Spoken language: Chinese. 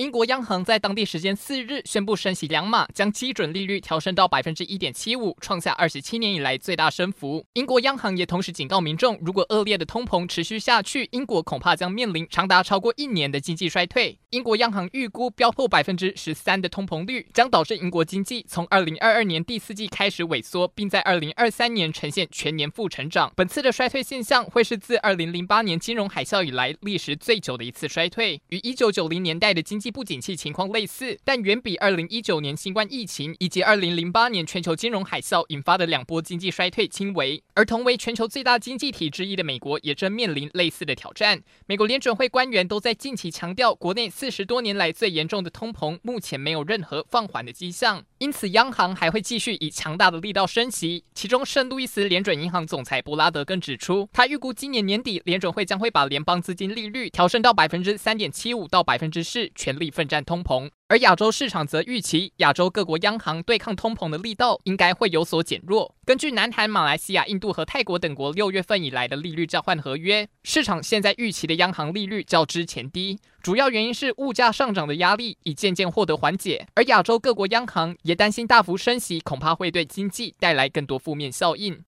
英国央行在当地时间四日宣布升息两码，将基准利率调升到百分之一点七五，创下二十七年以来最大升幅。英国央行也同时警告民众，如果恶劣的通膨持续下去，英国恐怕将面临长达超过一年的经济衰退。英国央行预估飙破百分之十三的通膨率，将导致英国经济从二零二二年第四季开始萎缩，并在二零二三年呈现全年负成长。本次的衰退现象会是自二零零八年金融海啸以来历时最久的一次衰退，与一九九零年代的经济。不景气情况类似，但远比二零一九年新冠疫情以及二零零八年全球金融海啸引发的两波经济衰退轻微。而同为全球最大经济体之一的美国，也正面临类似的挑战。美国联准会官员都在近期强调，国内四十多年来最严重的通膨目前没有任何放缓的迹象，因此央行还会继续以强大的力道升息。其中，圣路易斯联准银行总裁布拉德更指出，他预估今年年底联准会将会把联邦资金利率调升到百分之三点七五到百分之四，全力奋战通膨，而亚洲市场则预期亚洲各国央行对抗通膨的力道应该会有所减弱。根据南韩、马来西亚、印度和泰国等国六月份以来的利率交换合约，市场现在预期的央行利率较之前低，主要原因是物价上涨的压力已渐渐获得缓解，而亚洲各国央行也担心大幅升息恐怕会对经济带来更多负面效应。